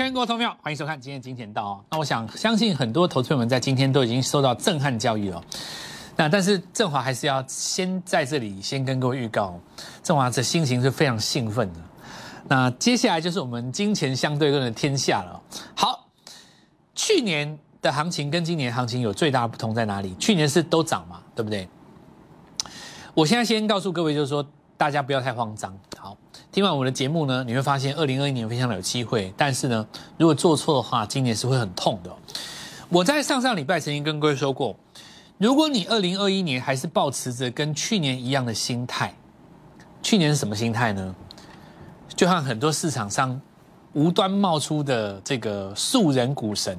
全国投票，欢迎收看今天金钱道哦。那我想相信很多投资朋友们在今天都已经受到震撼教育了。那但是振华还是要先在这里先跟各位预告，振华这心情是非常兴奋的。那接下来就是我们金钱相对论的天下了。好，去年的行情跟今年行情有最大的不同在哪里？去年是都涨嘛，对不对？我现在先告诉各位，就是说大家不要太慌张。听完我们的节目呢，你会发现二零二一年非常的有机会，但是呢，如果做错的话，今年是会很痛的。我在上上礼拜曾经跟各位说过，如果你二零二一年还是保持着跟去年一样的心态，去年是什么心态呢？就像很多市场上无端冒出的这个素人股神，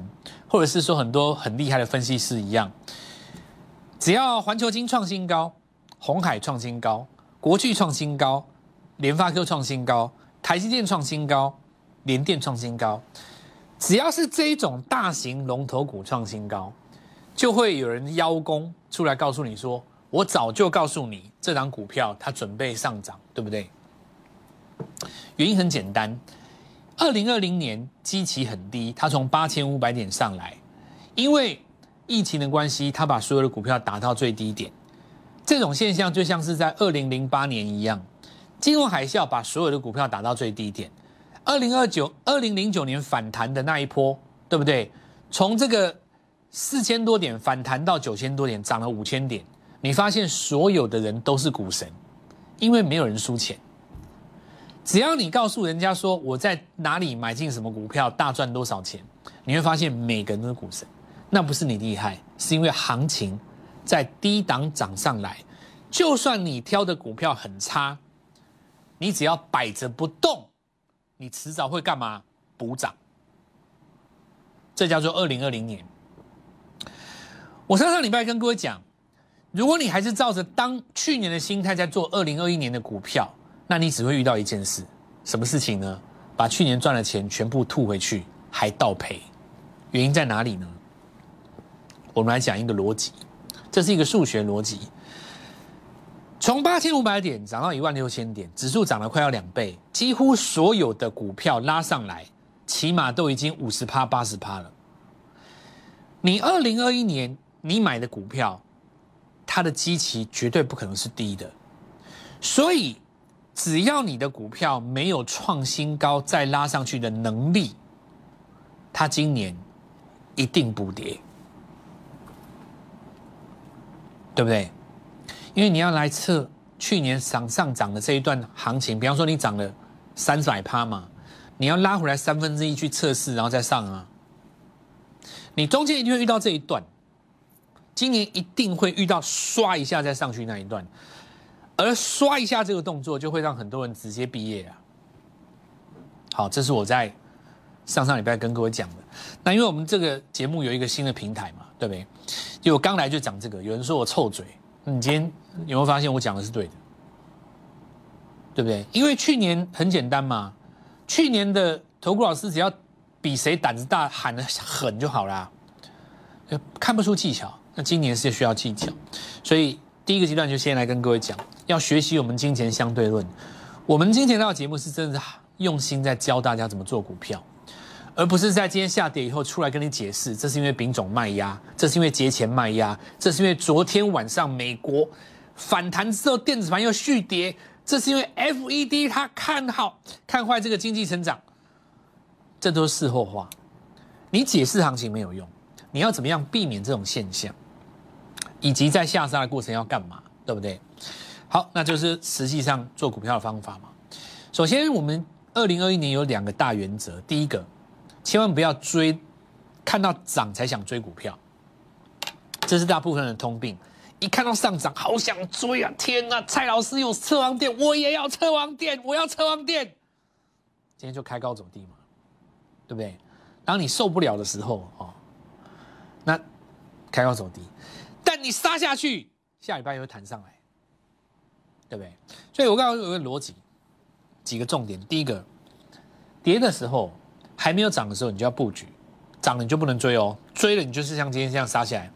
或者是说很多很厉害的分析师一样，只要环球金创新高，红海创新高，国巨创新高。联发科创新高，台积电创新高，联电创新高，只要是这一种大型龙头股创新高，就会有人邀功出来告诉你说：“我早就告诉你，这档股票它准备上涨，对不对？”原因很简单，二零二零年基期很低，它从八千五百点上来，因为疫情的关系，它把所有的股票打到最低点，这种现象就像是在二零零八年一样。金融海啸把所有的股票打到最低点，二零二九、二零零九年反弹的那一波，对不对？从这个四千多点反弹到九千多点，涨了五千点。你发现所有的人都是股神，因为没有人输钱。只要你告诉人家说我在哪里买进什么股票大赚多少钱，你会发现每个人都是股神。那不是你厉害，是因为行情在低档涨上来，就算你挑的股票很差。你只要摆着不动，你迟早会干嘛？补涨。这叫做二零二零年。我上上礼拜跟各位讲，如果你还是照着当去年的心态在做二零二一年的股票，那你只会遇到一件事，什么事情呢？把去年赚的钱全部吐回去，还倒赔。原因在哪里呢？我们来讲一个逻辑，这是一个数学逻辑。从八千五百点涨到一万六千点，指数涨了快要两倍，几乎所有的股票拉上来，起码都已经五十趴、八十趴了。你二零二一年你买的股票，它的基期绝对不可能是低的，所以只要你的股票没有创新高再拉上去的能力，它今年一定补跌，对不对？因为你要来测去年上上涨的这一段行情，比方说你涨了三百趴嘛，你要拉回来三分之一去测试，然后再上啊。你中间一定会遇到这一段，今年一定会遇到刷一下再上去那一段，而刷一下这个动作就会让很多人直接毕业啊。好，这是我在上上礼拜跟各位讲的。那因为我们这个节目有一个新的平台嘛，对不对？就我刚来就讲这个，有人说我臭嘴。你今天有没有发现我讲的是对的？对不对？因为去年很简单嘛，去年的投顾老师只要比谁胆子大，喊的狠就好啦，看不出技巧。那今年是需要技巧，所以第一个阶段就先来跟各位讲，要学习我们金钱相对论。我们金钱道节目是真的用心在教大家怎么做股票。而不是在今天下跌以后出来跟你解释，这是因为丙种卖压，这是因为节前卖压，这是因为昨天晚上美国反弹之后电子盘又续跌，这是因为 FED 它看好看坏这个经济成长，这都是事后话，你解释行情没有用，你要怎么样避免这种现象，以及在下杀的过程要干嘛，对不对？好，那就是实际上做股票的方法嘛。首先，我们二零二一年有两个大原则，第一个。千万不要追，看到涨才想追股票，这是大部分人的通病。一看到上涨，好想追啊！天啊，蔡老师有车王店，我也要车王店，我要车王店。今天就开高走低嘛，对不对？当你受不了的时候哦，那开高走低，但你杀下去，下礼拜又会弹上来，对不对？所以我刚刚有个逻辑，几个重点。第一个，跌的时候。还没有涨的时候，你就要布局；涨了你就不能追哦，追了你就是像今天这样杀下来。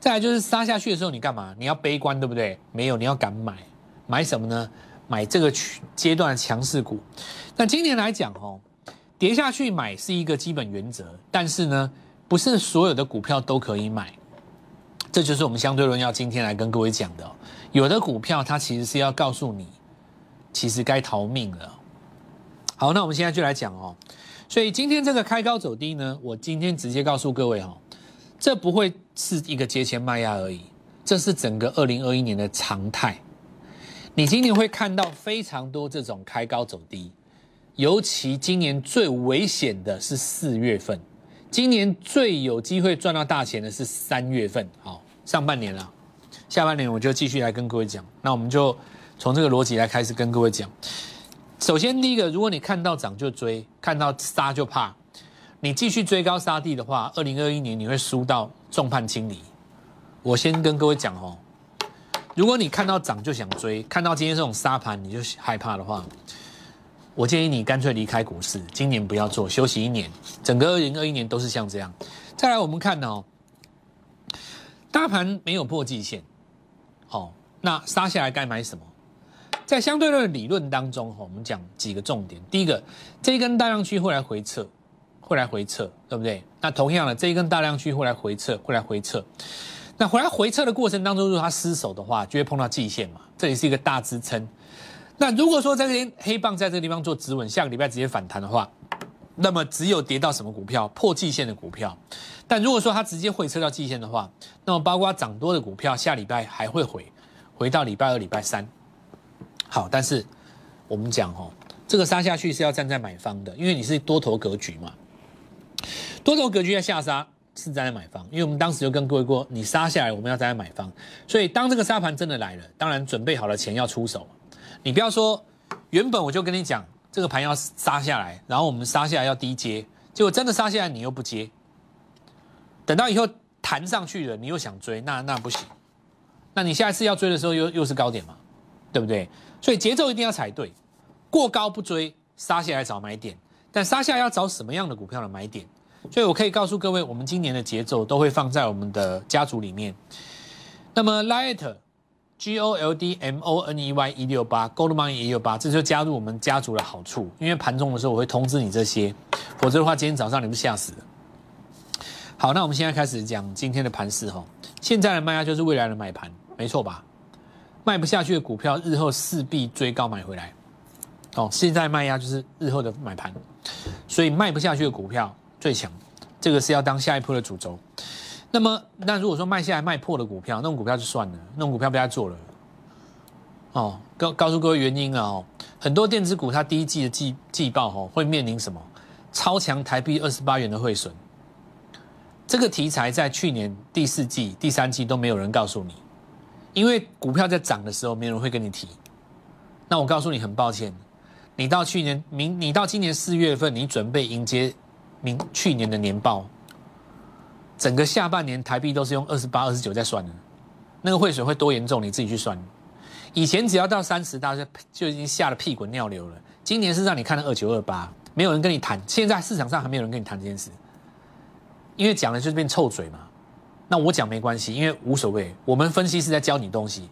再来就是杀下去的时候，你干嘛？你要悲观，对不对？没有，你要敢买，买什么呢？买这个阶段的强势股。那今年来讲哦，跌下去买是一个基本原则，但是呢，不是所有的股票都可以买。这就是我们相对论要今天来跟各位讲的。有的股票它其实是要告诉你，其实该逃命了。好，那我们现在就来讲哦。所以今天这个开高走低呢，我今天直接告诉各位哈，这不会是一个节前卖压而已，这是整个二零二一年的常态。你今年会看到非常多这种开高走低，尤其今年最危险的是四月份，今年最有机会赚到大钱的是三月份。好，上半年了，下半年我就继续来跟各位讲。那我们就从这个逻辑来开始跟各位讲。首先，第一个，如果你看到涨就追，看到杀就怕，你继续追高杀低的话，二零二一年你会输到众叛亲离。我先跟各位讲哦。如果你看到涨就想追，看到今天这种沙盘你就害怕的话，我建议你干脆离开股市，今年不要做，休息一年。整个二零二一年都是像这样。再来，我们看哦，大盘没有破季线，好，那杀下来该买什么？在相对论的理论当中，哈，我们讲几个重点。第一个，这一根大量区会来回撤，会来回撤，对不对？那同样的，这一根大量区会来回撤，会来回撤。那回来回撤的过程当中，如果它失守的话，就会碰到季线嘛，这里是一个大支撑。那如果说这边黑棒在这个地方做止稳，下个礼拜直接反弹的话，那么只有跌到什么股票破季线的股票。但如果说它直接回撤到季线的话，那么包括涨多的股票，下礼拜还会回回到礼拜二、礼拜三。好，但是我们讲哦，这个杀下去是要站在买方的，因为你是多头格局嘛，多头格局要下杀。是站在买方，因为我们当时就跟各位过，你杀下来，我们要站在买方。所以当这个杀盘真的来了，当然准备好了钱要出手。你不要说，原本我就跟你讲，这个盘要杀下来，然后我们杀下来要低接，结果真的杀下来你又不接，等到以后弹上去了，你又想追，那那不行。那你下一次要追的时候又又是高点嘛，对不对？所以节奏一定要踩对，过高不追，杀下来找买点，但杀下来要找什么样的股票的买点？所以我可以告诉各位，我们今年的节奏都会放在我们的家族里面。那么 Light G O L D M O N E Y 一六八 Gold Money 一六八，这就加入我们家族的好处。因为盘中的时候我会通知你这些，否则的话今天早上你们吓死。好，那我们现在开始讲今天的盘势哈。现在的卖压就是未来的买盘，没错吧？卖不下去的股票，日后势必追高买回来。哦，现在卖压就是日后的买盘，所以卖不下去的股票。最强，这个是要当下一波的主轴。那么，那如果说卖下来卖破的股票，那种股票就算了，那种股票不要做了。哦，告告诉各位原因啊，哦，很多电子股它第一季的季季报哦会面临什么超强台币二十八元的汇损。这个题材在去年第四季、第三季都没有人告诉你，因为股票在涨的时候没人会跟你提。那我告诉你，很抱歉，你到去年明，你到今年四月份，你准备迎接。明去年的年报，整个下半年台币都是用二十八、二十九在算的，那个汇水会多严重？你自己去算。以前只要到三十，大家就已经吓得屁滚尿流了。今年是让你看到二九二八，没有人跟你谈。现在市场上还没有人跟你谈这件事，因为讲了就是变臭嘴嘛。那我讲没关系，因为无所谓。我们分析是在教你东西，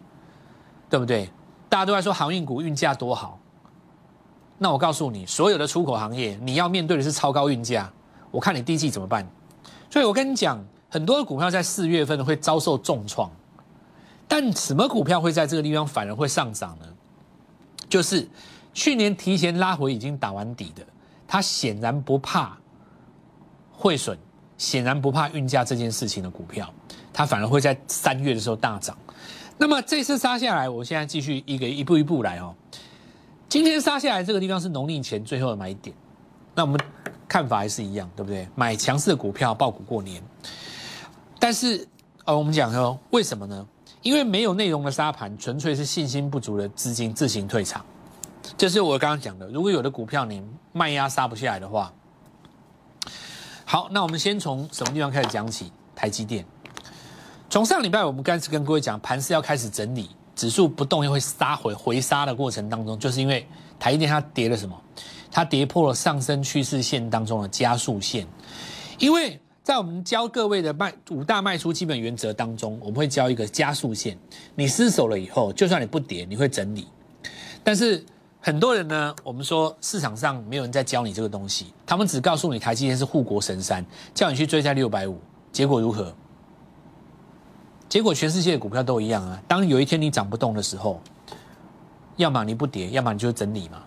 对不对？大家都在说航运股运价多好，那我告诉你，所有的出口行业，你要面对的是超高运价。我看你第一季怎么办？所以我跟你讲，很多的股票在四月份会遭受重创，但什么股票会在这个地方反而会上涨呢？就是去年提前拉回已经打完底的，它显然不怕汇损，显然不怕运价这件事情的股票，它反而会在三月的时候大涨。那么这次杀下来，我现在继续一个一步一步来哦。今天杀下来这个地方是农历前最后的买点，那我们。看法还是一样，对不对？买强势的股票，爆股过年。但是，呃，我们讲说为什么呢？因为没有内容的沙盘，纯粹是信心不足的资金自行退场。这是我刚刚讲的。如果有的股票你卖压杀不下来的话，好，那我们先从什么地方开始讲起？台积电。从上礼拜我们开始跟各位讲，盘是要开始整理，指数不动又会杀回回杀的过程当中，就是因为台积电它跌了什么？它跌破了上升趋势线当中的加速线，因为在我们教各位的卖五大卖出基本原则当中，我们会教一个加速线。你失手了以后，就算你不跌，你会整理。但是很多人呢，我们说市场上没有人在教你这个东西，他们只告诉你台积电是护国神山，叫你去追在六百五，结果如何？结果全世界的股票都一样啊。当有一天你涨不动的时候，要么你不跌，要么你就整理嘛。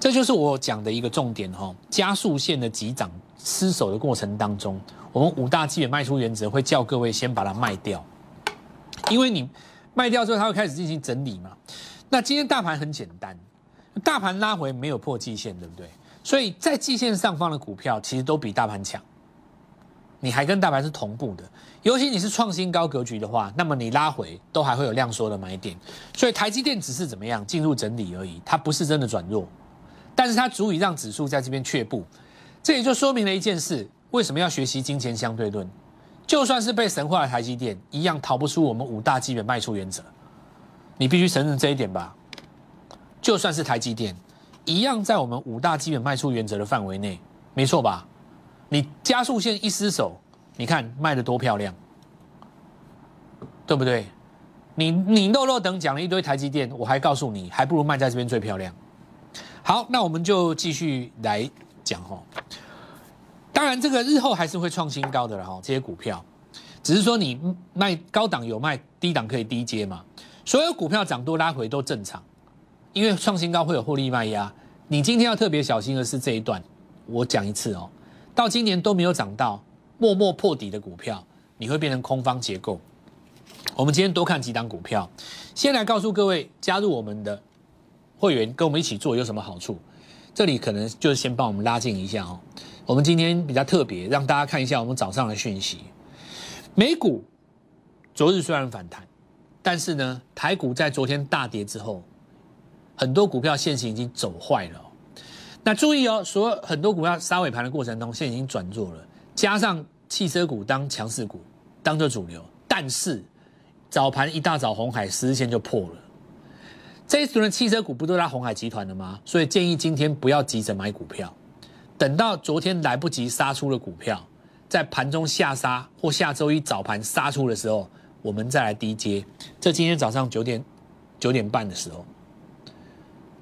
这就是我讲的一个重点哈。加速线的急涨失守的过程当中，我们五大基本卖出原则会叫各位先把它卖掉，因为你卖掉之后，它会开始进行整理嘛。那今天大盘很简单，大盘拉回没有破季线，对不对？所以在季线上方的股票其实都比大盘强，你还跟大盘是同步的。尤其你是创新高格局的话，那么你拉回都还会有量缩的买点。所以台积电只是怎么样进入整理而已，它不是真的转弱，但是它足以让指数在这边却步。这也就说明了一件事：为什么要学习金钱相对论？就算是被神化的台积电，一样逃不出我们五大基本卖出原则。你必须承认这一点吧？就算是台积电，一样在我们五大基本卖出原则的范围内，没错吧？你加速线一失手，你看卖的多漂亮，对不对？你你漏漏等讲了一堆台积电，我还告诉你，还不如卖在这边最漂亮。好，那我们就继续来讲哈。当然，这个日后还是会创新高的了哈。这些股票，只是说你卖高档有卖，低档可以低接嘛。所有股票涨多拉回都正常，因为创新高会有获利卖压。你今天要特别小心的是这一段，我讲一次哦。到今年都没有涨到，默默破底的股票，你会变成空方结构。我们今天多看几档股票，先来告诉各位，加入我们的会员跟我们一起做有什么好处？这里可能就是先帮我们拉近一下哦。我们今天比较特别，让大家看一下我们早上的讯息。美股昨日虽然反弹。但是呢，台股在昨天大跌之后，很多股票现行已经走坏了。那注意哦，所有很多股票杀尾盘的过程中，现在已经转弱了。加上汽车股当强势股，当做主流。但是早盘一大早红海十日线就破了。这一组的汽车股不都拉红海集团的吗？所以建议今天不要急着买股票，等到昨天来不及杀出了股票，在盘中下杀或下周一早盘杀出的时候。我们再来低接，这今天早上九点九点半的时候，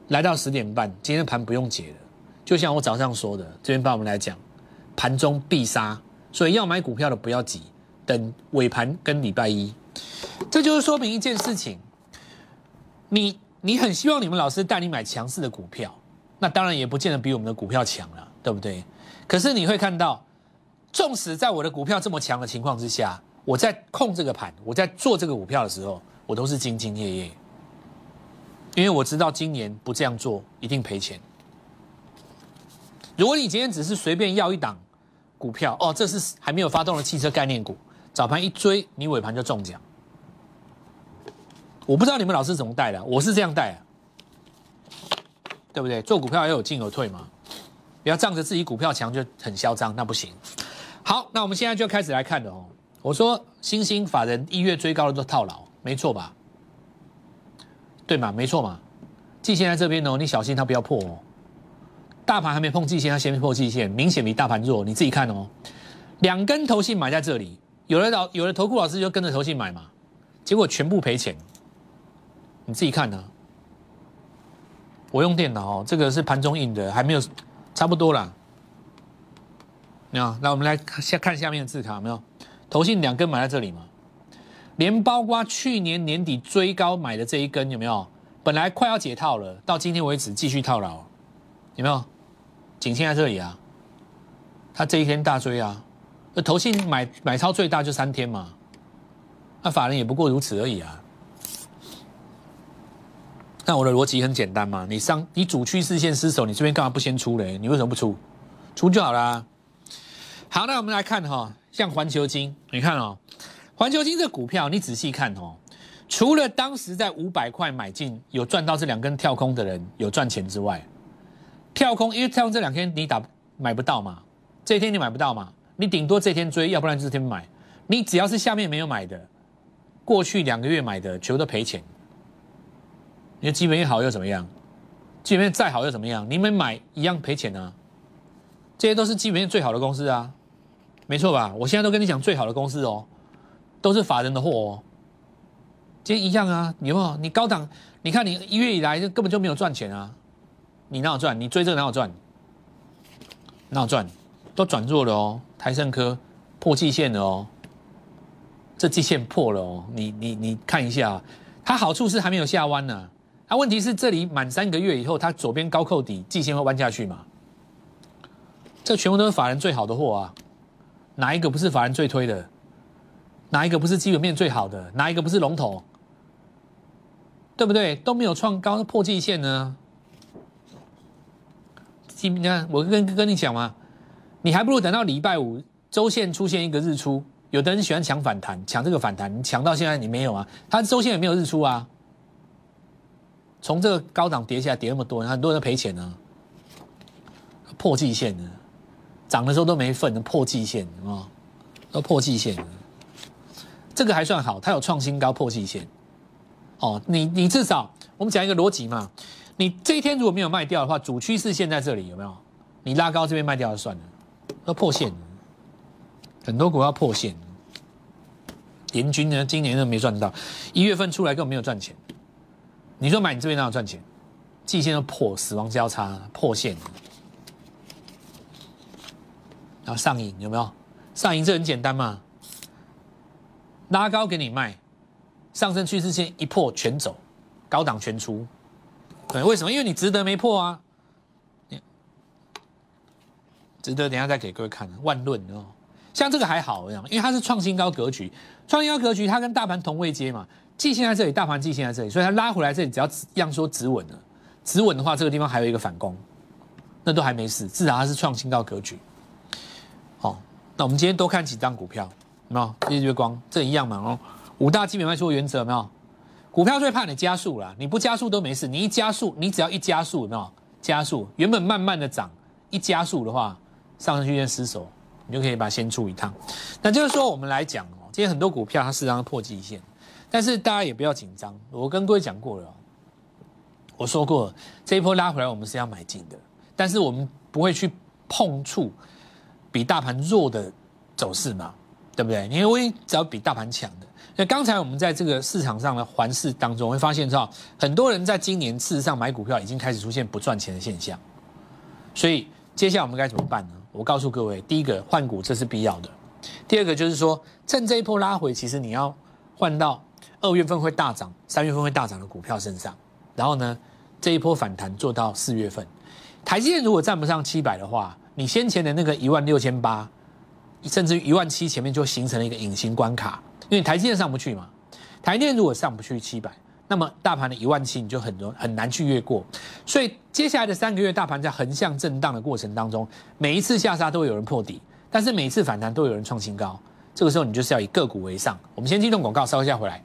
来到十点半，今天盘不用解了。就像我早上说的，这边帮我们来讲，盘中必杀，所以要买股票的不要急，等尾盘跟礼拜一。这就是说明一件事情，你你很希望你们老师带你买强势的股票，那当然也不见得比我们的股票强了，对不对？可是你会看到，纵使在我的股票这么强的情况之下。我在控这个盘，我在做这个股票的时候，我都是兢兢业业，因为我知道今年不这样做一定赔钱。如果你今天只是随便要一档股票，哦，这是还没有发动的汽车概念股，早盘一追，你尾盘就中奖。我不知道你们老师怎么带的，我是这样带啊，对不对？做股票要有进有退嘛，不要仗着自己股票强就很嚣张，那不行。好，那我们现在就开始来看的哦。我说，新兴法人一月追高的都套牢，没错吧？对吗？没错嘛。季线在这边哦，你小心它不要破哦。大盘还没碰季线，它先破季线，明显比大盘弱。你自己看哦，两根头信买在这里，有的老有的投顾老师就跟着头信买嘛，结果全部赔钱。你自己看呢。我用电脑哦，这个是盘中印的，还没有差不多啦。那那，我们来下看下面的字卡，没有？投信两根买在这里嘛，连包括去年年底追高买的这一根有没有？本来快要解套了，到今天为止继续套牢，有没有？仅限在这里啊，他这一天大追啊，那投信买买超最大就三天嘛，那法人也不过如此而已啊。那我的逻辑很简单嘛，你上你主趋势线失守，你这边干嘛不先出嘞？你为什么不出？出就好啦。好，那我们来看哈。像环球金，你看哦，环球金这股票，你仔细看哦，除了当时在五百块买进有赚到这两根跳空的人有赚钱之外，跳空因为跳空这两天你打买不到嘛，这一天你买不到嘛，你顶多这天追，要不然这天买，你只要是下面没有买的，过去两个月买的全部都赔钱。你的基本面好又怎么样？基本面再好又怎么样？你们买一样赔钱啊，这些都是基本面最好的公司啊。没错吧？我现在都跟你讲最好的公司哦，都是法人的货哦。今天一样啊，有没有？你高档，你看你一月以来就根本就没有赚钱啊，你哪有赚？你追这个哪有赚？哪有赚？都转弱了哦，台盛科破季线了哦，这季线破了哦，你你你看一下，它好处是还没有下弯呢，它问题是这里满三个月以后，它左边高扣底，季线会弯下去嘛？这全部都是法人最好的货啊，哪一个不是法人最推的？哪一个不是基本面最好的？哪一个不是龙头？对不对？都没有创高破季线呢。你看，我跟跟你讲嘛。你还不如等到礼拜五周线出现一个日出，有的人喜欢抢反弹，抢这个反弹，你抢到现在你没有啊？它周线也没有日出啊，从这个高档跌下来，跌那么多，很多人赔钱呢。破季线呢，涨的时候都没份，破季线啊，都破季线，这个还算好，它有创新高破季线。哦，你你至少我们讲一个逻辑嘛，你这一天如果没有卖掉的话，主趋势线在这里有没有？你拉高这边卖掉就算了。要破线，很多股要破线。联军呢，今年都没赚到，一月份出来根本没有赚钱。你说买你这边哪有赚钱？季线都破，死亡交叉破线，然后上影有没有？上影这很简单嘛，拉高给你卖，上升趋势线一破全走，高档全出。对，为什么？因为你值得没破啊。值得等下再给各位看万论哦，像这个还好一样，因为它是创新高格局，创新高格局它跟大盘同位阶嘛，季线在这里，大盘季线在这里，所以它拉回来这里，只要样说止稳了，止稳的话，这个地方还有一个反攻，那都还没事，至少它是创新高格局。好，那我们今天多看几张股票，有没有？日月光这一样嘛哦，五大基本卖出原则有没有？股票最怕你加速了，你不加速都没事，你一加速，你只要一加速，有没有？加速原本慢慢的涨，一加速的话。上升区间失守，你就可以把它先出一趟。那就是说，我们来讲哦，今天很多股票它实上破季线，但是大家也不要紧张。我跟各位讲过了，我说过这一波拉回来，我们是要买进的，但是我们不会去碰触比大盘弱的走势嘛，对不对？因为只要比大盘强的。那刚才我们在这个市场上的环视当中，会发现到很多人在今年事实上买股票已经开始出现不赚钱的现象，所以接下来我们该怎么办呢？我告诉各位，第一个换股这是必要的，第二个就是说，趁这一波拉回，其实你要换到二月份会大涨、三月份会大涨的股票身上，然后呢，这一波反弹做到四月份，台积电如果站不上七百的话，你先前的那个一万六千八，甚至于一万七前面就形成了一个隐形关卡，因为台积电上不去嘛，台积电如果上不去七百。那么大盘的一万七你就很容很难去越过，所以接下来的三个月大盘在横向震荡的过程当中，每一次下杀都会有人破底，但是每次反弹都有人创新高，这个时候你就是要以个股为上。我们先进段广告，稍一下回来。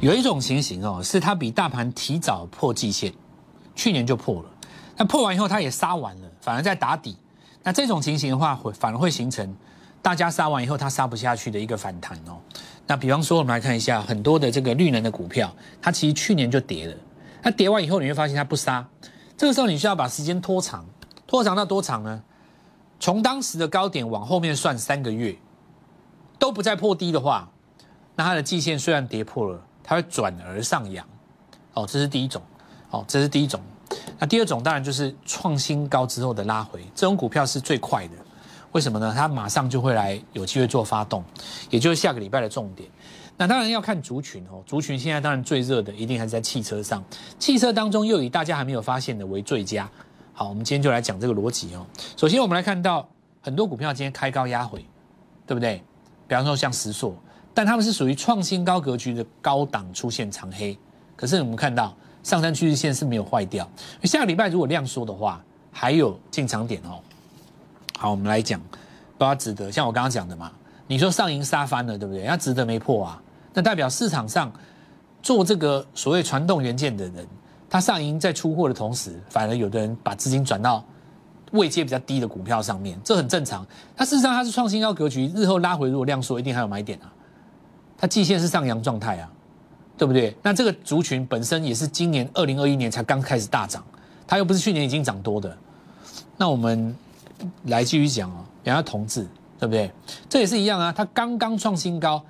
有一种情形哦，是它比大盘提早破季线，去年就破了，那破完以后它也杀完了，反而在打底。那这种情形的话，会反而会形成大家杀完以后，它杀不下去的一个反弹哦。那比方说，我们来看一下很多的这个绿能的股票，它其实去年就跌了。那跌完以后，你会发现它不杀，这个时候你需要把时间拖长，拖长到多长呢？从当时的高点往后面算三个月，都不再破低的话，那它的季线虽然跌破了，它会转而上扬。哦，这是第一种。哦，这是第一种。那第二种当然就是创新高之后的拉回，这种股票是最快的，为什么呢？它马上就会来有机会做发动，也就是下个礼拜的重点。那当然要看族群哦，族群现在当然最热的一定还是在汽车上，汽车当中又以大家还没有发现的为最佳。好，我们今天就来讲这个逻辑哦。首先我们来看到很多股票今天开高压回，对不对？比方说像石硕，但他们是属于创新高格局的高档出现长黑，可是我们看到。上山趋势线是没有坏掉，下个礼拜如果量缩的话，还有进场点哦。好，我们来讲，不要值得。像我刚刚讲的嘛，你说上银杀翻了，对不对？它值得没破啊？那代表市场上做这个所谓传动元件的人，他上银在出货的同时，反而有的人把资金转到位阶比较低的股票上面，这很正常。它事实上它是创新高格局，日后拉回如果量缩，一定还有买点啊。它季线是上扬状态啊。对不对？那这个族群本身也是今年二零二一年才刚开始大涨，它又不是去年已经涨多的。那我们来继续讲哦，比方同志，对不对？这也是一样啊，它刚刚创新高，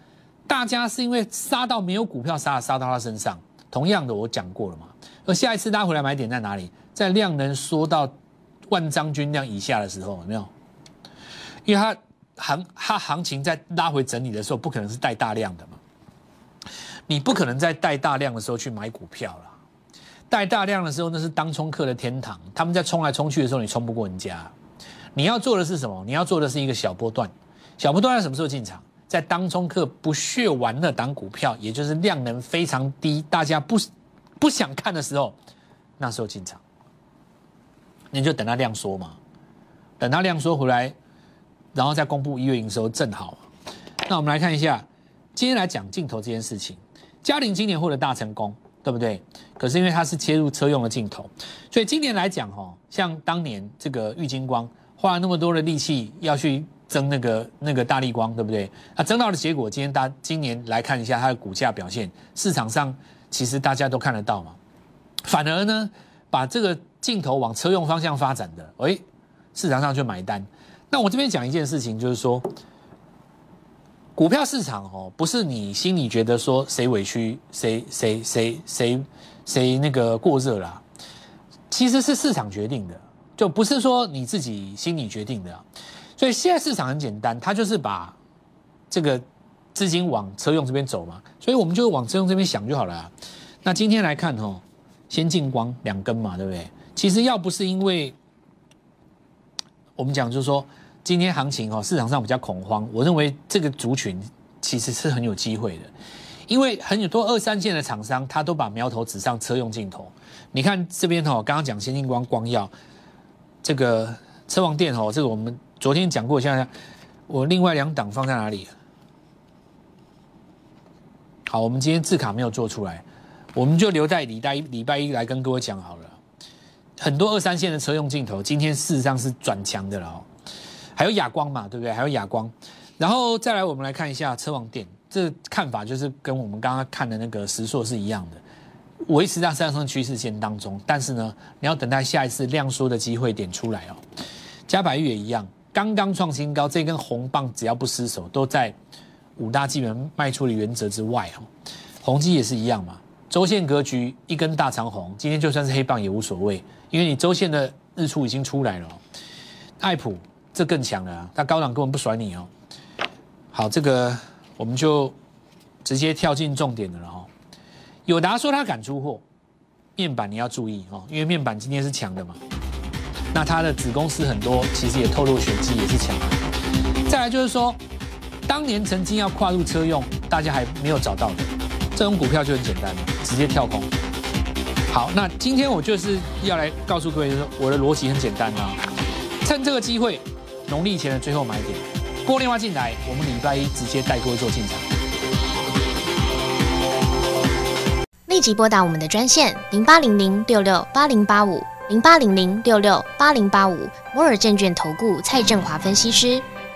大家是因为杀到没有股票杀，杀到它身上。同样的，我讲过了嘛。而下一次拉回来买点在哪里？在量能缩到万张均量以下的时候，有没有？因为它行它行情在拉回整理的时候，不可能是带大量的嘛。你不可能在带大量的时候去买股票了。带大量的时候，那是当冲客的天堂。他们在冲来冲去的时候，你冲不过人家。你要做的是什么？你要做的是一个小波段。小波段在什么时候进场？在当冲客不屑玩那档股票，也就是量能非常低，大家不不想看的时候，那时候进场。你就等它量缩嘛，等它量缩回来，然后再公布一月营收，正好。那我们来看一下，今天来讲镜头这件事情，嘉玲今年获得大成功。对不对？可是因为它是切入车用的镜头，所以今年来讲，哈，像当年这个玉金光花了那么多的力气要去争那个那个大力光，对不对？啊，争到的结果，今天大今年来看一下它的股价表现，市场上其实大家都看得到嘛。反而呢，把这个镜头往车用方向发展的，哎，市场上就买单。那我这边讲一件事情，就是说。股票市场哦，不是你心里觉得说谁委屈谁谁谁谁谁那个过热啦，其实是市场决定的，就不是说你自己心里决定的。所以现在市场很简单，它就是把这个资金往车用这边走嘛，所以我们就往车用这边想就好了。那今天来看哦，先进光两根嘛，对不对？其实要不是因为我们讲就是说。今天行情哦，市场上比较恐慌。我认为这个族群其实是很有机会的，因为很多二三线的厂商，他都把苗头指上车用镜头。你看这边哦，刚刚讲先进光、光耀，这个车王电哦，这个我们昨天讲过。现在我另外两档放在哪里？好，我们今天字卡没有做出来，我们就留在礼拜礼拜一来跟各位讲好了。很多二三线的车用镜头，今天事实上是转强的了哦。还有哑光嘛，对不对？还有哑光，然后再来，我们来看一下车王电，这看法就是跟我们刚刚看的那个石硕是一样的，维持在上升趋势线当中。但是呢，你要等待下一次量缩的机会点出来哦。嘉百玉也一样，刚刚创新高，这根红棒只要不失手，都在五大基本卖出的原则之外哦。宏基也是一样嘛，周线格局一根大长红，今天就算是黑棒也无所谓，因为你周线的日出已经出来了。爱普。这更强了，他高档根本不甩你哦。好，这个我们就直接跳进重点的了哦。友达说他敢出货，面板你要注意哦，因为面板今天是强的嘛。那他的子公司很多，其实也透露选机也是强。再来就是说，当年曾经要跨入车用，大家还没有找到的这种股票就很简单了，直接跳空。好，那今天我就是要来告诉各位，就是我的逻辑很简单啊，趁这个机会。农历前的最后买点，过电话进来，我们礼拜一直接带各位做进场。立即拨打我们的专线零八零零六六八零八五零八零零六六八零八五摩尔证券投顾蔡振华分析师。